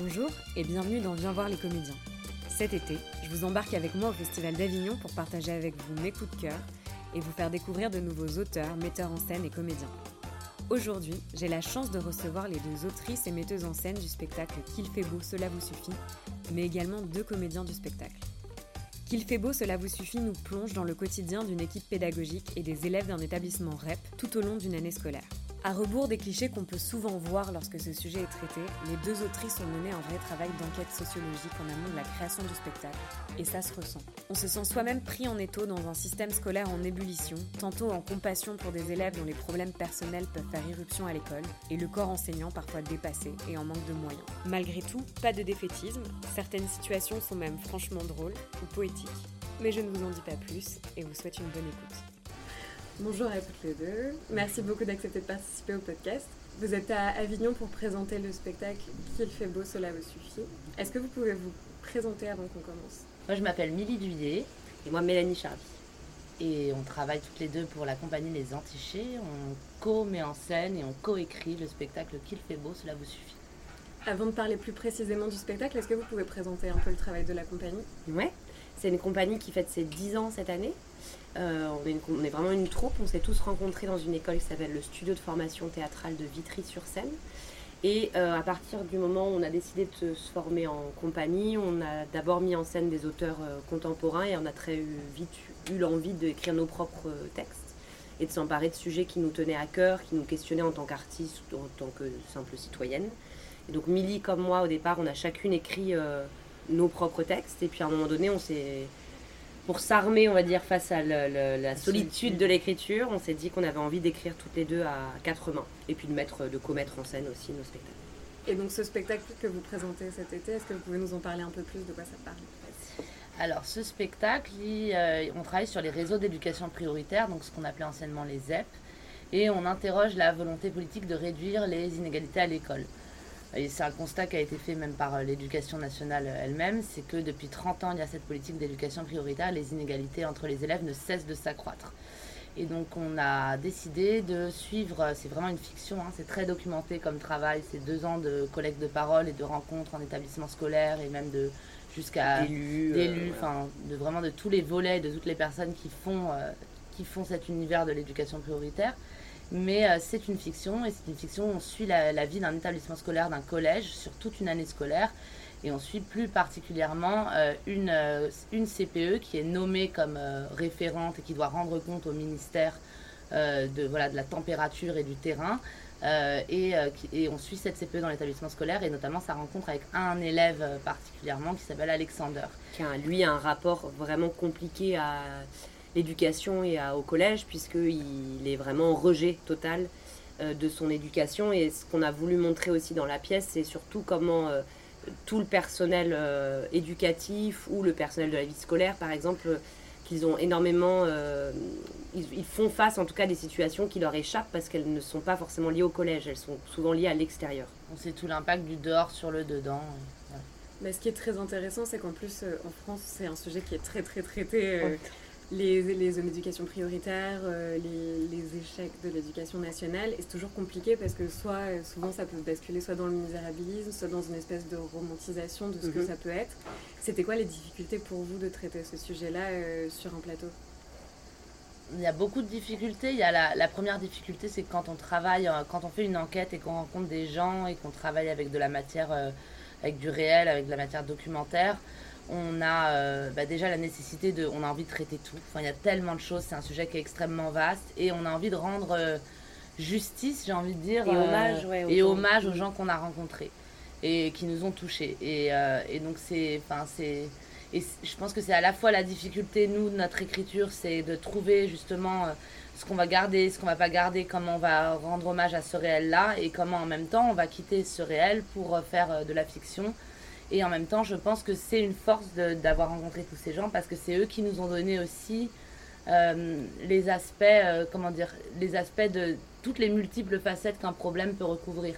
Bonjour et bienvenue dans Viens voir les comédiens. Cet été, je vous embarque avec moi au Festival d'Avignon pour partager avec vous mes coups de cœur et vous faire découvrir de nouveaux auteurs, metteurs en scène et comédiens. Aujourd'hui, j'ai la chance de recevoir les deux autrices et metteuses en scène du spectacle Qu'il fait beau, cela vous suffit, mais également deux comédiens du spectacle. Qu'il fait beau, cela vous suffit nous plonge dans le quotidien d'une équipe pédagogique et des élèves d'un établissement REP tout au long d'une année scolaire. À rebours des clichés qu'on peut souvent voir lorsque ce sujet est traité, les deux autrices ont mené un vrai travail d'enquête sociologique en amont de la création du spectacle. Et ça se ressent. On se sent soi-même pris en étau dans un système scolaire en ébullition, tantôt en compassion pour des élèves dont les problèmes personnels peuvent faire irruption à l'école, et le corps enseignant parfois dépassé et en manque de moyens. Malgré tout, pas de défaitisme, certaines situations sont même franchement drôles ou poétiques. Mais je ne vous en dis pas plus et vous souhaite une bonne écoute. Bonjour à toutes les deux. Merci beaucoup d'accepter de participer au podcast. Vous êtes à Avignon pour présenter le spectacle Qu'il fait beau, cela vous suffit. Est-ce que vous pouvez vous présenter avant qu'on commence? Moi, je m'appelle Milly Duyé et moi Mélanie Charby. Et on travaille toutes les deux pour la compagnie Les Antichés. On co-met en scène et on co-écrit le spectacle Qu'il fait beau, cela vous suffit. Avant de parler plus précisément du spectacle, est-ce que vous pouvez présenter un peu le travail de la compagnie? Ouais, c'est une compagnie qui fête ses 10 ans cette année. Euh, on, est vraiment une troupe, on s'est tous rencontrés dans une école qui s'appelle le Studio de formation théâtrale de Vitry-sur-Seine. Et euh, à partir du moment où on a décidé de se former en compagnie, on a d'abord mis en scène des auteurs euh, contemporains et on a très vite eu l'envie d'écrire nos propres textes et de s'emparer de sujets qui nous tenaient à cœur, qui nous questionnaient en tant qu'artistes ou en tant que simple citoyenne. Et donc Milly comme moi, au départ, on a chacune écrit nos propres textes. Et puis à un moment donné, on s'est pour s'armer, on va dire, face à la solitude de l'écriture, on s'est dit qu'on avait envie d'écrire toutes les deux à quatre mains. Et puis de mettre, de commettre en scène aussi nos spectacles. Et donc ce spectacle que vous présentez cet été, est-ce que vous pouvez nous en parler un peu plus? De quoi ça parle alors, ce spectacle, euh, on travaille sur les réseaux d'éducation prioritaire, donc ce qu'on appelait anciennement les ZEP, et on interroge la volonté politique de réduire les inégalités à l'école. Et c'est un constat qui a été fait même par euh, l'éducation nationale elle-même, c'est que depuis 30 ans, il y a cette politique d'éducation prioritaire, les inégalités entre les élèves ne cessent de s'accroître. Et donc on a décidé de suivre, euh, c'est vraiment une fiction, hein, c'est très documenté comme travail, c'est deux ans de collecte de parole et de rencontres en établissement scolaire et même de jusqu'à d'élus, euh, enfin de vraiment de tous les volets, de toutes les personnes qui font, qui font cet univers de l'éducation prioritaire. Mais euh, c'est une fiction, et c'est une fiction où on suit la, vie d'un établissement scolaire, d'un collège, sur toute une année scolaire. Et on suit plus particulièrement euh, une, euh, une CPE qui est nommée comme référente et qui doit rendre compte au ministère de, voilà, de la température et du terrain. Et, et, on suit cette CPE dans l'établissement scolaire et notamment sa rencontre avec un élève particulièrement qui s'appelle Alexander. Qui a lui un rapport vraiment compliqué à l'éducation et au collège, puisqu'il est vraiment en rejet total euh, de son éducation. Et ce qu'on a voulu montrer aussi dans la pièce, c'est surtout comment euh, tout le personnel euh, éducatif ou le personnel de la vie scolaire, par exemple, qu'ils ont énormément. Ils, font face en tout cas à des situations qui leur échappent parce qu'elles ne sont pas forcément liées au collège, elles sont souvent liées à l'extérieur. On sait tout l'impact du dehors sur le dedans. Mais ce qui est très intéressant, c'est qu'en plus, en France, c'est un sujet qui est très très traité les, les zones d'éducation prioritaire, euh, les, échecs de l'éducation nationale. Et c'est toujours compliqué parce que soit, euh, souvent, ça peut basculer soit dans le misérabilisme, soit dans une espèce de romantisation de ce que mhm. ça peut être. C'était quoi les difficultés pour vous de traiter ce sujet-là euh, sur un plateau? Il y a beaucoup de difficultés. Il y a la, la première difficulté, c'est quand on travaille, quand on fait une enquête et qu'on rencontre des gens et qu'on travaille avec de la matière, avec du réel, avec de la matière documentaire on a euh, bah, déjà la nécessité de. On a envie de traiter tout. Enfin, il y a tellement de choses, c'est un sujet qui est extrêmement vaste et on a envie de rendre euh, justice, j'ai envie de dire. Et hommage, euh, et hommage aux gens qu'on a rencontrés et qui nous ont touchés. Et, et donc, c'est. Enfin, c'est. Et je pense que c'est à la fois la difficulté, nous, de notre écriture, c'est de trouver justement ce qu'on va garder, ce qu'on va pas garder, comment on va rendre hommage à ce réel-là, et comment en même temps on va quitter ce réel pour faire de la fiction et en même temps, je pense que c'est une force d'avoir rencontré tous ces gens parce que c'est eux qui nous ont donné aussi euh, les aspects, euh, comment dire, les aspects de toutes les multiples facettes qu'un problème peut recouvrir.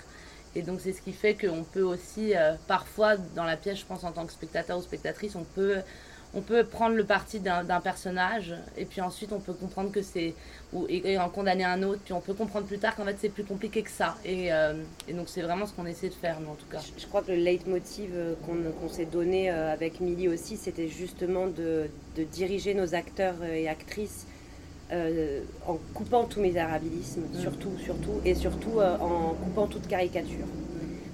Et donc c'est ce qui fait qu'on peut aussi, euh, parfois dans la pièce, je pense en tant que spectateur ou spectatrice, on peut, on peut prendre le parti d'un personnage et puis ensuite on peut comprendre que c'est ou et, en condamner un autre puis on peut comprendre plus tard qu'en fait c'est plus compliqué que ça. Et, euh, et donc c'est vraiment ce qu'on essaie de faire nous en tout cas. Je, crois que le leitmotiv euh, qu'on s'est donné euh, avec Milly aussi c'était justement de, de, diriger nos acteurs et actrices en coupant tout misérabilisme mm. surtout surtout et surtout en coupant toute caricature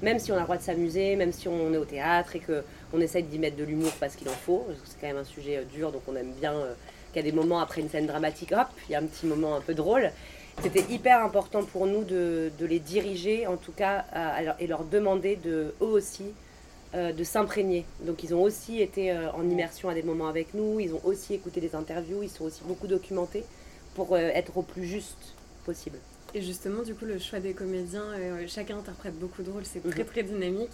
même si on a le droit de s'amuser, même si on est au théâtre et qu'on essaye d'y mettre de l'humour parce qu'il en faut, c'est quand même un sujet euh, dur, donc on aime bien euh, qu'il y a des moments après une scène dramatique, hop, il y a un petit moment un peu drôle. C'était hyper important pour nous de, les diriger, en tout cas, et leur demander de, eux aussi euh, de s'imprégner. Donc ils ont aussi été en immersion à des moments avec nous, ils ont aussi écouté des interviews, ils sont aussi beaucoup documentés pour être au plus juste possible. Et justement, du coup, le choix des comédiens, euh, chacun interprète beaucoup de rôles, c'est très mhm. très dynamique.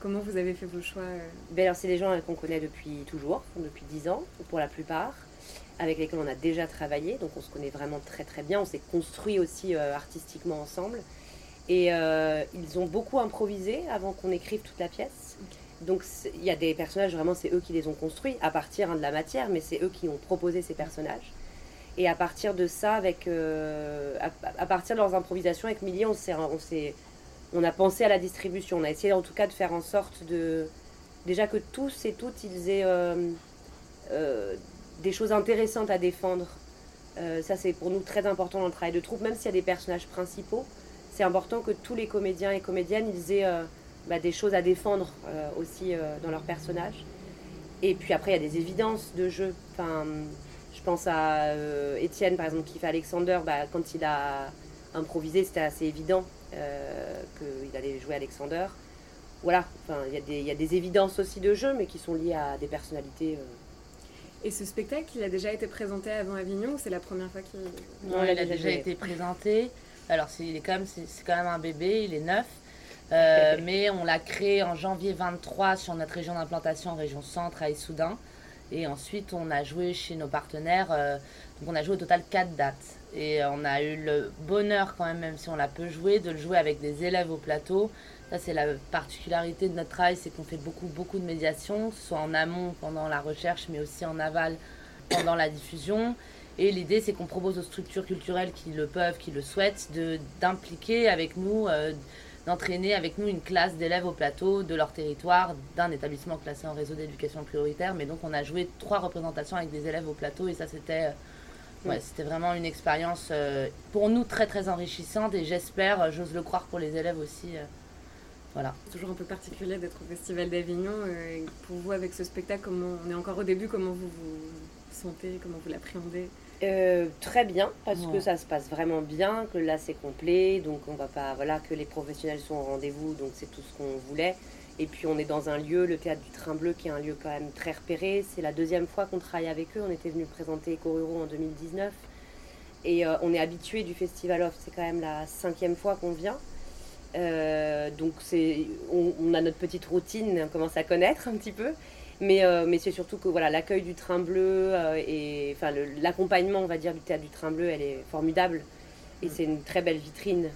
Comment vous avez fait vos choix euh ben C'est des gens euh, qu'on connaît depuis toujours, depuis 10 ans, pour la plupart, avec lesquels on a déjà travaillé, donc on se connaît vraiment très très bien, on s'est construit aussi artistiquement ensemble. Et ils ont beaucoup improvisé avant qu'on écrive toute la pièce. Donc il y a des personnages, vraiment, c'est eux qui les ont construits à partir hein, de la matière, mais c'est eux qui ont proposé ces personnages. Et à partir de ça, avec, euh, à, partir de leurs improvisations avec Millie, on, on, on a pensé à la distribution. On a essayé en tout cas de faire en sorte de. Déjà que tous et toutes, ils aient euh, euh, des choses intéressantes à défendre. ça, c'est pour nous très important dans le travail de troupe, même s'il y a des personnages principaux. C'est important que tous les comédiens et comédiennes, ils aient bah, des choses à défendre aussi dans leurs personnages. Et puis après, il y a des évidences de jeu. Enfin, pense à euh, Étienne, par exemple, qui fait Alexander. Bah, quand il a improvisé, c'était assez évident euh, qu'il allait jouer Alexander. Voilà, il y, a des évidences aussi de jeu, mais qui sont liées à des personnalités. Euh. Et ce spectacle, il a déjà été présenté avant Avignon ou c'est la première fois qu'il... Non, il, a déjà été présenté. Alors, c'est, est quand même, c'est, quand même un bébé, il est neuf. mais on l'a créé en janvier 23 sur notre région d'implantation, région centre à Issoudun. Et ensuite, on a joué chez nos partenaires. Euh, donc, on a joué au total 4 dates. Et on a eu le bonheur, quand même, même si on l'a peu joué, de le jouer avec des élèves au plateau. Ça, c'est la particularité de notre travail, c'est qu'on fait beaucoup, beaucoup de médiation, soit en amont pendant la recherche, mais aussi en aval pendant la diffusion. Et l'idée, c'est qu'on propose aux structures culturelles qui le peuvent, qui le souhaitent, d'impliquer avec nous euh, d'entraîner avec nous une classe d'élèves au plateau de leur territoire, d'un établissement classé en réseau d'éducation prioritaire. Mais donc on a joué trois représentations avec des élèves au plateau et ça c'était euh, ouais, c'était vraiment une expérience euh, pour nous très très enrichissante et j'espère, euh, j'ose le croire pour les élèves aussi. voilà. C'est toujours un peu particulier d'être au Festival d'Avignon. pour vous avec ce spectacle, comment on est encore au début, comment vous vous sentez, comment vous l'appréhendez? Euh, très bien, parce que ça se passe vraiment bien, que là c'est complet, donc on va pas, voilà, que les professionnels sont au rendez-vous, donc c'est tout ce qu'on voulait. Et puis on est dans un lieu, le théâtre du Train Bleu, qui est un lieu quand même très repéré. C'est la deuxième fois qu'on travaille avec eux. On était venu présenter Eco en 2019. Et euh, on est habitué du Festival Off, c'est quand même la cinquième fois qu'on vient. Euh, donc c'est, on, a notre petite routine, on commence à connaître un petit peu. Mais, euh, mais c'est surtout que voilà, l'accueil du train bleu euh, et enfin, l'accompagnement, on va dire, du théâtre du train bleu, elle est formidable. Et c'est une très belle vitrine.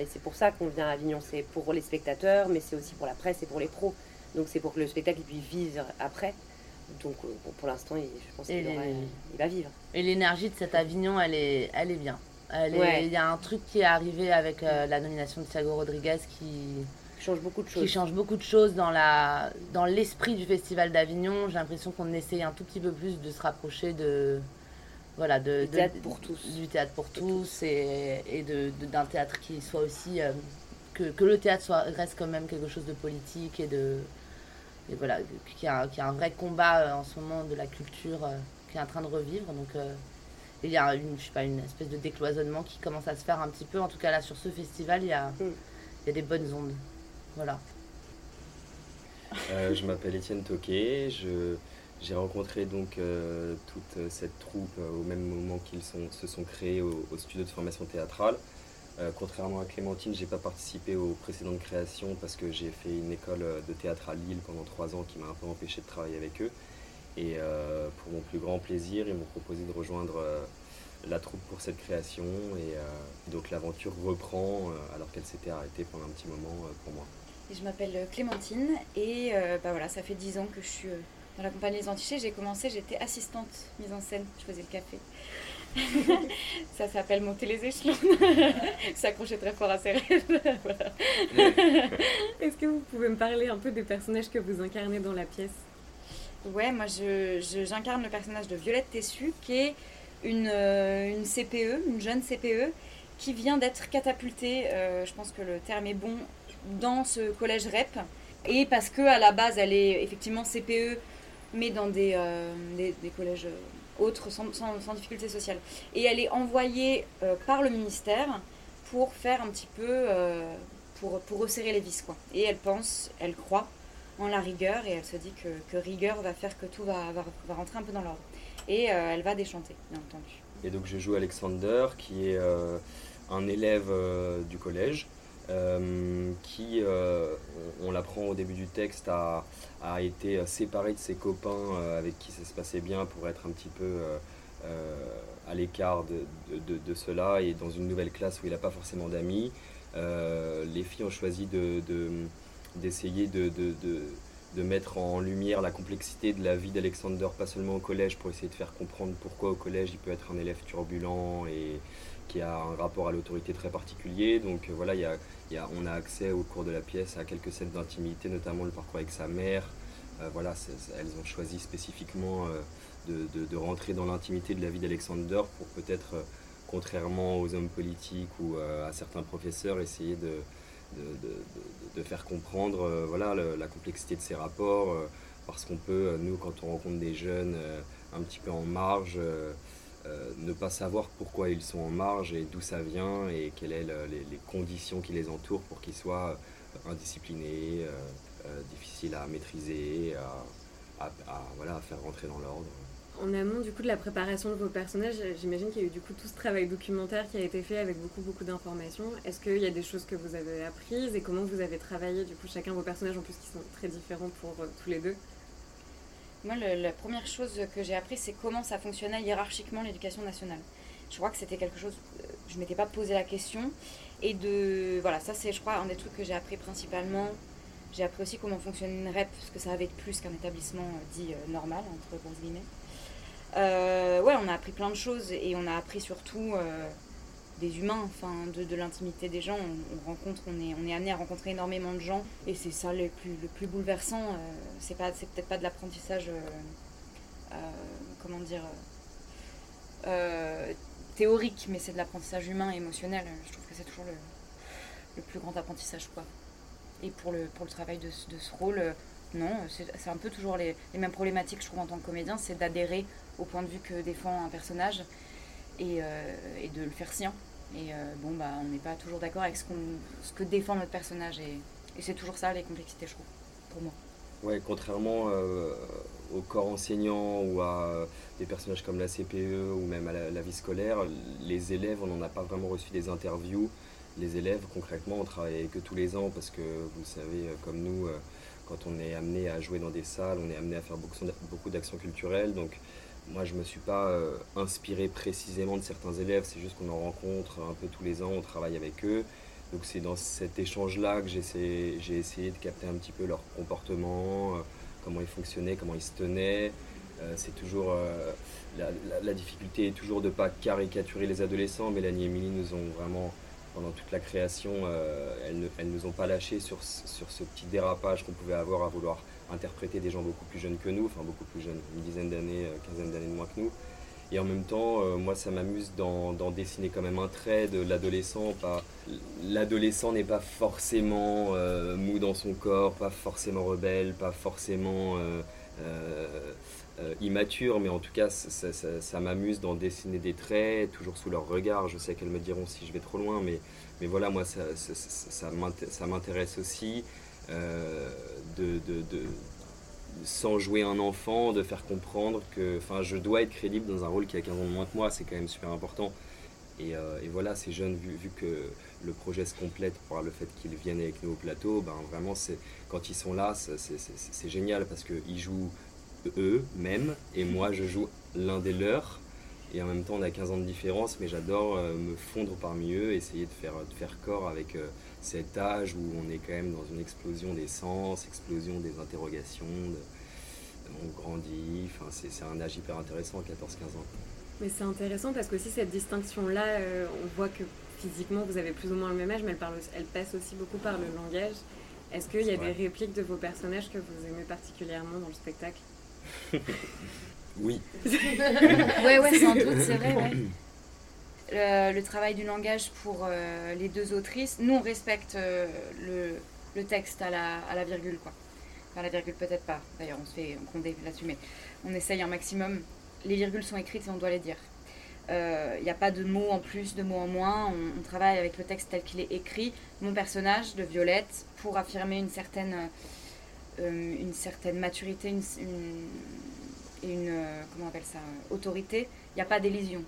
et c'est pour ça qu'on vient à Avignon. C'est pour les spectateurs, mais c'est aussi pour la presse et pour les pros. Donc c'est pour que le spectacle puisse vivre après. Donc euh, pour l'instant, je pense qu'il va vivre. Et l'énergie de cet Avignon, elle est, elle est bien. Il y a un truc qui est arrivé avec la nomination de Thiago Rodriguez qui, change beaucoup de choses. Qui change beaucoup de choses dans, la, dans l'esprit du Festival d'Avignon. J'ai l'impression qu'on essaye un tout petit peu plus de se rapprocher de. Voilà, de, du théâtre pour tous. Du théâtre pour tous et, et de, d'un théâtre qui soit aussi. Euh, que, que, le théâtre soit, reste quand même quelque chose de politique et de. Et voilà, qui a, qui a un vrai combat euh, en ce moment de la culture euh, qui est en train de revivre. Donc il y a une, je sais pas, une espèce de décloisonnement qui commence à se faire un petit peu. En tout cas, là, sur ce festival, il y a, mm. il y a des bonnes ondes. Voilà. Euh, je m'appelle Étienne Toquet. j'ai rencontré donc euh, toute cette troupe euh, au même moment qu'ils se sont créés au, studio de formation théâtrale. contrairement à Clémentine, j'ai pas participé aux précédentes créations parce que j'ai fait une école de théâtre à Lille pendant trois ans qui m'a un peu empêché de travailler avec eux. Et pour mon plus grand plaisir, ils m'ont proposé de rejoindre la troupe pour cette création. Et donc l'aventure reprend alors qu'elle s'était arrêtée pendant un petit moment pour moi je m'appelle Clémentine et euh, bah voilà, ça fait dix ans que je suis euh, dans la compagnie Les Antichés, j'ai commencé, j'étais assistante mise en scène, je faisais le café. ça s'appelle monter les échelons. S'accrocher très fort à ses rêves. Est-ce que vous pouvez me parler un peu des personnages que vous incarnez dans la pièce? Ouais, moi j'incarne le personnage de Violette Tessu, qui est une, euh, une, CPE, une jeune CPE, qui vient d'être catapultée, euh, je pense que le terme est bon, dans ce collège REP. Et parce qu'à la base, elle est effectivement CPE, mais dans des, euh, des, collèges autres, sans, sans, difficulté sociale. Et elle est envoyée par le ministère pour faire un petit peu, pour, pour resserrer les vis. Quoi. Et elle pense, elle croit en la rigueur, et elle se dit que, que rigueur va faire que tout va, va, va rentrer un peu dans l'ordre et euh, elle va déchanter, bien entendu. Et donc je joue Alexander, qui est euh, un élève euh, du collège, qui, on, l'apprend au début du texte, a, a, été séparé de ses copains avec qui ça se passait bien pour être un petit peu à l'écart de, de, de, cela et dans une nouvelle classe où il n'a pas forcément d'amis. les filles ont choisi d'essayer de, de mettre en lumière la complexité de la vie d'Alexander, pas seulement au collège, pour essayer de faire comprendre pourquoi au collège il peut être un élève turbulent et qui a un rapport à l'autorité très particulier. Donc euh, voilà, y a, on a accès au cours de la pièce à quelques scènes d'intimité, notamment le parcours avec sa mère. Euh, voilà, elles ont choisi spécifiquement euh, de, rentrer dans l'intimité de la vie d'Alexander pour peut-être, contrairement aux hommes politiques ou à certains professeurs, essayer de, faire comprendre voilà, la complexité de ces rapports, parce qu'on peut, nous, quand on rencontre des jeunes un petit peu en marge, ne pas savoir pourquoi ils sont en marge et d'où ça vient et quelles sont les, conditions qui les entourent pour qu'ils soient indisciplinés, difficiles à maîtriser, à, voilà, à faire rentrer dans l'ordre. En amont du coup de la préparation de vos personnages, j'imagine qu'il y a eu du coup tout ce travail documentaire qui a été fait avec beaucoup beaucoup d'informations. Est-ce qu'il y a des choses que vous avez apprises et comment vous avez travaillé du coup chacun vos personnages en plus qui sont très différents pour euh, tous les deux? Moi la première chose que j'ai appris c'est comment ça fonctionnait hiérarchiquement l'éducation nationale. Je crois que c'était quelque chose, euh, je m'étais pas posé la question et de voilà ça c'est je crois un des trucs que j'ai appris principalement. J'ai appris aussi comment fonctionne une REP parce que ça avait plus qu'un établissement euh, dit normal entre grosses guillemets. Euh, ouais, on a appris plein de choses et on a appris surtout euh, des humains, enfin de, de l'intimité des gens. On, rencontre, on est, on est amené à rencontrer énormément de gens et c'est ça le plus, le plus bouleversant. Euh, c'est pas, c'est peut-être pas de l'apprentissage, comment dire, théorique, mais c'est de l'apprentissage humain et émotionnel. Je trouve que c'est toujours le, le, plus grand apprentissage, quoi. Et pour le, pour le travail de, de ce rôle, non, c'est un peu toujours les, les, mêmes problématiques, je trouve, en tant que comédien, c'est d'adhérer au point de vue que défend un personnage et, euh, et de le faire sien. Et euh, bon, bah, on n'est pas toujours d'accord avec ce, ce, que défend notre personnage. Et, c'est toujours ça, les complexités, je trouve, pour moi. Ouais, contrairement euh, au corps enseignant ou à des personnages comme la CPE ou même à la, vie scolaire, les élèves, on n'en a pas vraiment reçu des interviews. Les élèves, concrètement, on travaille que tous les ans parce que vous savez, comme nous, quand on est amené à jouer dans des salles, on est amené à faire beaucoup, beaucoup d'actions culturelles. Donc moi, je ne me suis pas euh, inspiré précisément de certains élèves, c'est juste qu'on en rencontre un peu tous les ans, on travaille avec eux. Donc c'est dans cet échange-là que j'ai essayé, de capter un petit peu leur comportement, euh, comment ils fonctionnaient, comment ils se tenaient. Euh, c'est toujours la, difficulté est toujours de ne pas caricaturer les adolescents. Mélanie et Émilie nous ont vraiment, pendant toute la création, elles ne nous ont pas lâché sur, sur ce petit dérapage qu'on pouvait avoir à vouloir interpréter des gens beaucoup plus jeunes que nous, enfin beaucoup plus jeunes, une dizaine d'années, euh, quinzaine d'années de moins que nous. Et en même temps, euh, moi, ça m'amuse d'en dessiner quand même un trait de l'adolescent. L'adolescent n'est pas forcément euh, mou dans son corps, pas forcément rebelle, pas forcément immature, mais en tout cas, ça, m'amuse d'en dessiner des traits, toujours sous leur regard. Je sais qu'elles me diront si je vais trop loin, mais, mais voilà, moi, ça m'intéresse aussi. Euh, de, sans jouer un enfant, de faire comprendre que enfin, je dois être crédible dans un rôle qui a 15 ans de moins que moi, c'est quand même super important. Et, euh, et, voilà, ces jeunes, vu, vu, que le projet se complète par le fait qu'ils viennent avec nous au plateau, ben vraiment, quand ils sont là, c'est génial parce qu'ils jouent eux-mêmes et moi, je joue l'un des leurs. Et en même temps, on a 15 ans de différence, mais j'adore euh, me fondre parmi eux, essayer de faire, de faire corps avec cet âge où on est quand même dans une explosion des sens, explosion des interrogations. on grandit, enfin, c'est un âge hyper intéressant, 14-15 ans. Mais c'est intéressant parce que aussi cette distinction-là, euh, on voit que physiquement vous avez plus ou moins le même âge, mais elle, parle, elle passe aussi beaucoup par le langage. Est-ce qu'il y a des répliques de vos personnages que vous aimez particulièrement dans le spectacle? Oui. ouais, ouais, sans doute, c'est vrai. Ouais. Le, travail du langage pour euh, les deux autrices, nous on respecte euh, le, le, texte à la, à la virgule, quoi. Enfin, la virgule peut-être pas, d'ailleurs on se fait gronder là-dessus, mais on essaye un maximum. Les virgules sont écrites et on doit les dire. Il euh, n'y a pas de mots en plus, de mots en moins. On, travaille avec le texte tel qu'il est écrit. Mon personnage de Violette, pour affirmer une certaine, une certaine maturité une, une, euh, comment on appelle ça, autorité, il n'y a pas d'élision.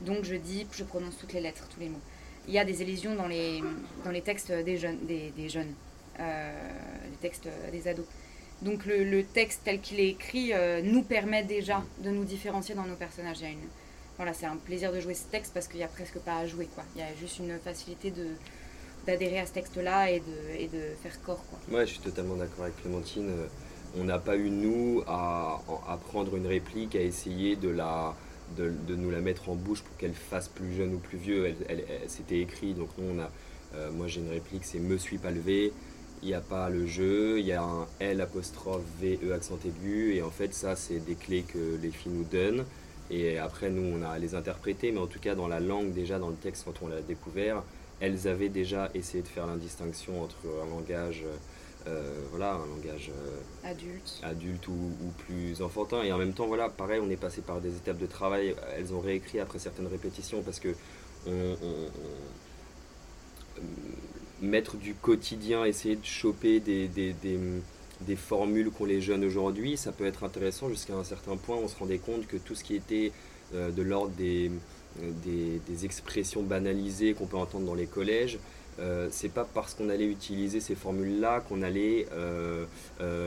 Donc je dis, je prononce toutes les lettres, tous les mots. Il y a des élisions dans les, dans les textes des jeunes, des, des jeunes les textes des ados. Donc le, texte tel qu'il est écrit nous permet déjà de nous différencier dans nos personnages. Une, voilà, c'est un plaisir de jouer ce texte parce qu'il n'y a presque pas à jouer. Quoi. Il y a juste une facilité de, d'adhérer à ce texte-là et de, et de faire corps. Quoi. Ouais, je suis totalement d'accord avec Clémentine. On n'a pas eu, nous, à, prendre une réplique, à essayer de, la, nous la mettre en bouche pour qu'elle fasse plus jeune ou plus vieux. Elle, C'était écrit, donc euh, moi j'ai une réplique, c'est Me suis pas levé. Il n'y a pas le jeu, il y a un L apostrophe V E accent aigu, et en fait, ça, c'est des clés que les filles nous donnent. Et après, nous, on a les interpréter, mais en tout cas, dans la langue, déjà dans le texte, quand on l'a découvert, elles avaient déjà essayé de faire l'indistinction entre un langage, euh, voilà, un langage euh, adulte, adulte ou, plus enfantin. Et en même temps, voilà, pareil, on est passé par des étapes de travail. Elles ont réécrit après certaines répétitions parce que on, mettre du quotidien, essayer de choper des, des, des des formules qu'ont les jeunes aujourd'hui, ça peut être intéressant jusqu'à un certain point. On se rendait compte que tout ce qui était euh, de l'ordre des, des, expressions banalisées qu'on peut entendre dans les collèges, euh, c'est pas parce qu'on allait utiliser ces formules-là qu'on allait euh,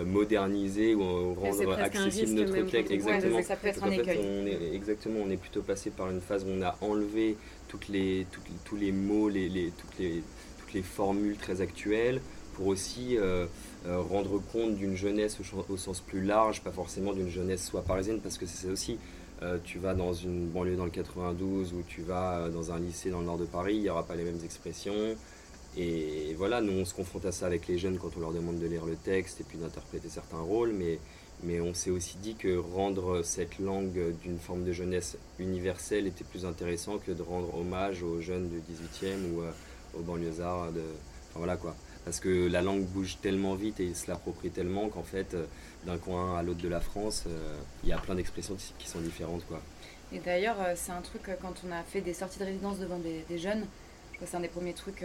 moderniser ou rendre accessible notre texte. Exactement. ça peut être un écueil. on est, exactement, on est plutôt passé par une phase où on a enlevé toutes les, tous les mots, les, les, toutes, les, toutes les formules très actuelles pour aussi euh, rendre compte d'une jeunesse au, sens plus large, pas forcément d'une jeunesse soit parisienne, parce que c'est ça aussi. Euh, tu vas dans une banlieue dans le 92 ou tu vas euh, dans un lycée dans le nord de Paris, il n'y aura pas les mêmes expressions. Et voilà, nous on se confronte à ça avec les jeunes quand on leur demande de lire le texte et puis d'interpréter certains rôles, mais, on s'est aussi dit que rendre cette langue d'une forme de jeunesse universelle était plus intéressant que de rendre hommage aux jeunes du 18e ou aux banlieusards. De... Voilà quoi parce que la langue bouge tellement vite et se l'approprie tellement qu'en fait, euh, d'un coin à l'autre de la France, euh, il y a plein d'expressions qui sont différentes. Quoi. Et d'ailleurs, euh, c'est un truc, quand on a fait des sorties de résidence devant des, jeunes, c'est un des premiers trucs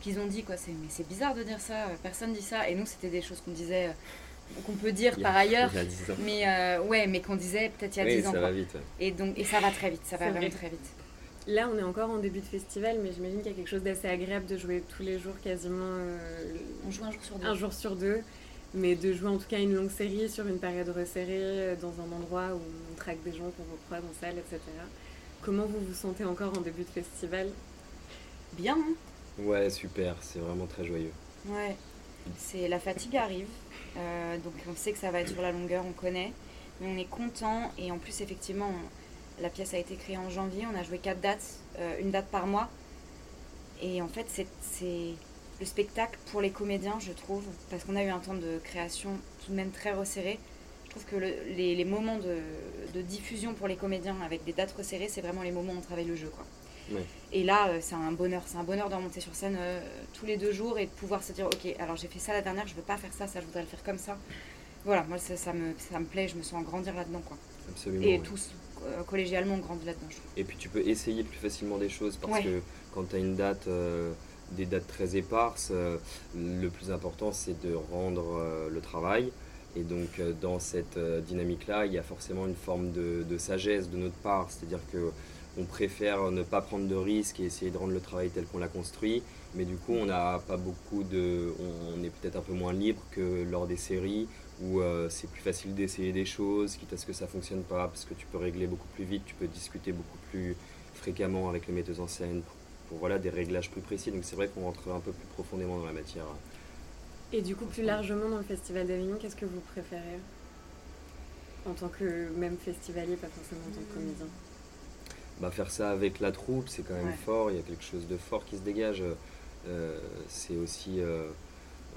qu'ils ont dit, quoi. C'est, mais c'est bizarre de dire ça, personne dit ça. Et nous, c'était des choses qu'on disait, qu'on peut dire par ailleurs, mais ouais, mais qu'on disait peut-être il y a 10 ans. Ça va vite. Et, donc, et ça va très vite, ça va vraiment très vite. Là, on est encore en début de festival, mais j'imagine qu'il y a quelque chose d'assez agréable de jouer tous les jours quasiment. Euh, on joue un jour sur deux. Un jour sur deux, mais de jouer en tout cas une longue série sur une période resserrée, euh, dans un endroit où on traque des gens qu'on recroise en salle, etc. Comment vous vous sentez encore en début de festival? Bien. Hein? Ouais, super, c'est vraiment très joyeux. Ouais, c'est la fatigue arrive, euh, donc on sait que ça va être sur la longueur, on connaît, mais on est content et en plus effectivement. La pièce a été créée en janvier, on a joué quatre dates, euh, une date par mois. Et en fait, c'est le spectacle pour les comédiens, je trouve, parce qu'on a eu un temps de création tout de même très resserré. Je trouve que les, moments de, diffusion pour les comédiens avec des dates resserrées, c'est vraiment les moments où on travaille le jeu. Quoi. Et là, euh, c'est un bonheur, c'est un bonheur de remonter sur scène euh, tous les deux jours et de pouvoir se dire, ok, alors j'ai fait ça la dernière, je veux pas faire ça, ça je voudrais le faire comme ça. Voilà, moi ça, me, ça me plaît, je me sens grandir là-dedans. Quoi. Absolument. Et tous, euh, collégialement, on grandit là-dedans. Et puis tu peux essayer plus facilement des choses parce que quand tu as une date, euh, des dates très éparses, euh, le plus important c'est de rendre le travail. Et donc dans cette dynamique-là, il y a forcément une forme de, sagesse de notre part, c'est-à-dire que on préfère ne pas prendre de risques et essayer de rendre le travail tel qu'on l'a construit, mais du coup on n'a pas beaucoup de, on est peut-être un peu moins libre que lors des séries où euh, c'est plus facile d'essayer des choses, quitte à ce que ça fonctionne pas, parce que tu peux régler beaucoup plus vite, tu peux discuter beaucoup plus fréquemment avec les metteuses en scène pour, voilà, des réglages plus précis. Donc c'est vrai qu'on rentre un peu plus profondément dans la matière. Et du coup, plus largement dans le Festival d'Avignon, qu'est-ce que vous préférez en tant que même festivalier, pas forcément en tant que comédien? Bah, Faire ça avec la troupe, c'est quand même Ouais. fort, il y a quelque chose de fort qui se dégage. Euh, c'est aussi, euh,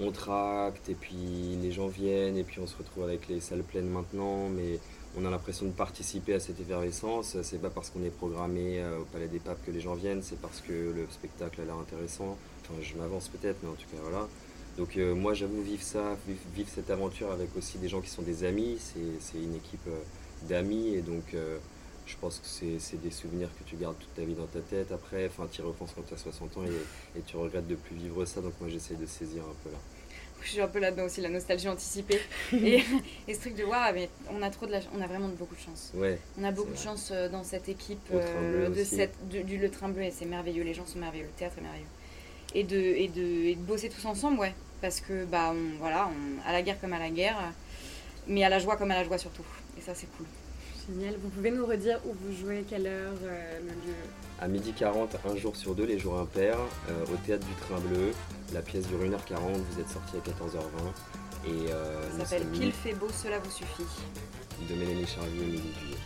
on tracte, et puis les gens viennent, et puis on se retrouve avec les salles pleines maintenant, mais on a l'impression de participer à cette effervescence. C'est pas parce qu'on est programmé euh, au Palais des Papes que les gens viennent, c'est parce que le spectacle a l'air intéressant. Enfin, je m'avance peut-être, mais en tout cas, voilà. Donc euh, moi j'avoue vivre ça, vivre, cette aventure avec aussi des gens qui sont des amis, c'est une équipe euh, d'amis et donc je pense que c'est c'est des souvenirs que tu gardes toute ta vie dans ta tête après, enfin tu y repenses quand tu as 60 ans et, et tu regrettes de plus vivre ça donc moi j'essaie de saisir un peu là. Je suis un peu là-dedans aussi, la nostalgie anticipée. et, et ce truc de waouh, mais on a trop de la, on a vraiment beaucoup de chance. Ouais, On a beaucoup de chance euh, dans cette équipe Bleu de aussi. cette, de- du Le Train Bleu et c'est merveilleux, les gens sont merveilleux, le théâtre est merveilleux. Et de, et de, et de bosser tous ensemble, ouais. Parce que, bah, on, voilà, on, à la guerre comme à la guerre, mais à la joie comme à la joie surtout. Et ça, c'est cool. Génial. Vous pouvez nous redire où vous jouez, quelle heure, euh, le lieu à midi 40, un jour sur deux, les jours impairs, euh, au théâtre du Train Bleu, la pièce dure 1h40, vous êtes sorti à 14h20 et euh, Ça s'appelle Pile fait beau, cela vous suffit. de Mélanie Charlier et Émilie Juillet.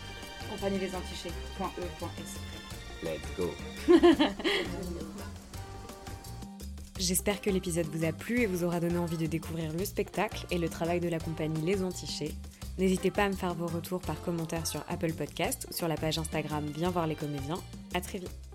Compagnie les Antichés. .e, .s. Let's go J'espère que l'épisode vous a plu et vous aura donné envie de découvrir le spectacle et le travail de la compagnie Les Antichés. N'hésitez pas à me faire vos retours par commentaire sur Apple Podcast ou sur la page Instagram Viens voir les comédiens. À très vite.